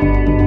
Bye.